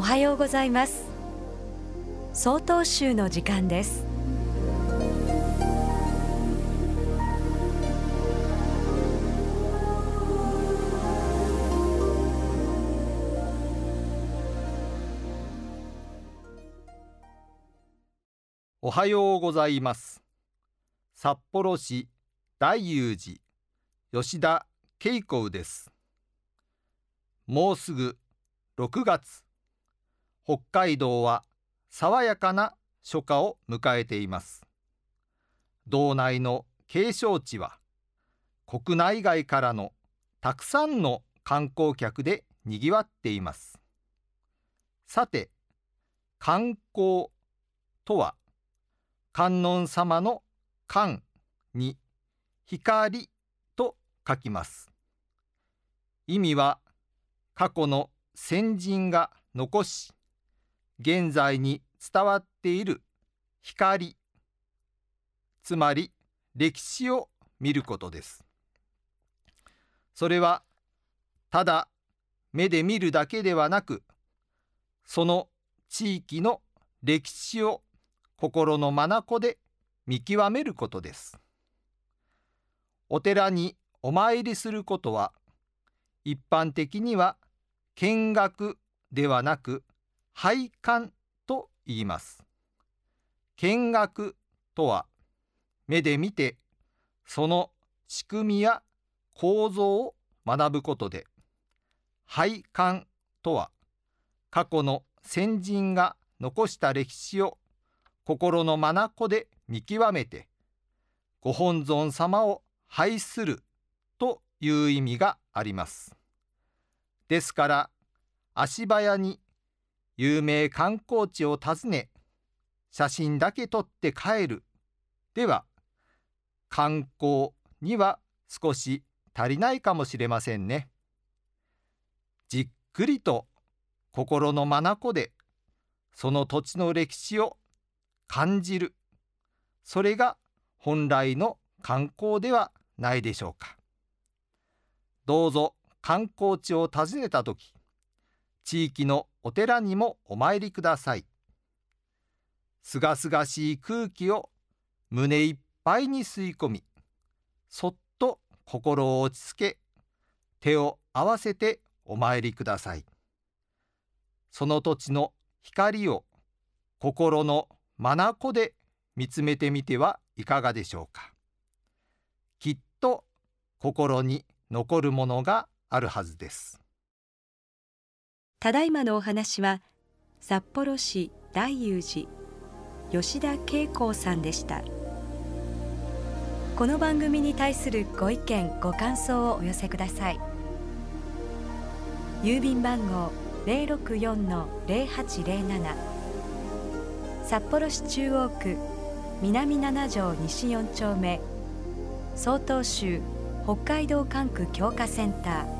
おはようございます。総統集の時間です。おはようございます。札幌市大雄寺吉田恵子です。もうすぐ6月。北海道は爽やかな初夏を迎えています。道内の景勝地は国内外からのたくさんの観光客でにぎわっています。さて観光とは観音様の観に光と書きます。意味は過去の先人が残し現在に伝わっている光つまり歴史を見ることですそれはただ目で見るだけではなくその地域の歴史を心の眼で見極めることです。お寺にお参りすることは一般的には見学ではなく拝観と言います。見学とは目で見てその仕組みや構造を学ぶことで拝観とは過去の先人が残した歴史を心の眼で見極めてご本尊様を拝するという意味があります。ですから足早に有名観光地を訪ね写真だけ撮って帰るでは観光には少し足りないかもしれませんね。じっくりと心の眼でその土地の歴史を感じるそれが本来の観光ではないでしょうかどうぞ観光地を訪ねた時地域のお寺にもお参りください。すがすがしい空気を胸いっぱいに吸い込みそっと心を落ち着け手を合わせてお参りください。その土地の光を心の眼で見つめてみてはいかがでしょうか。きっと心に残るものがあるはずです。ただいまのお話は札幌市大雄寺吉田恵子さんでした。この番組に対するご意見ご感想をお寄せください。郵便番号064-0807札幌市中央区南七条西4丁目曹洞州北海道管区強化センター。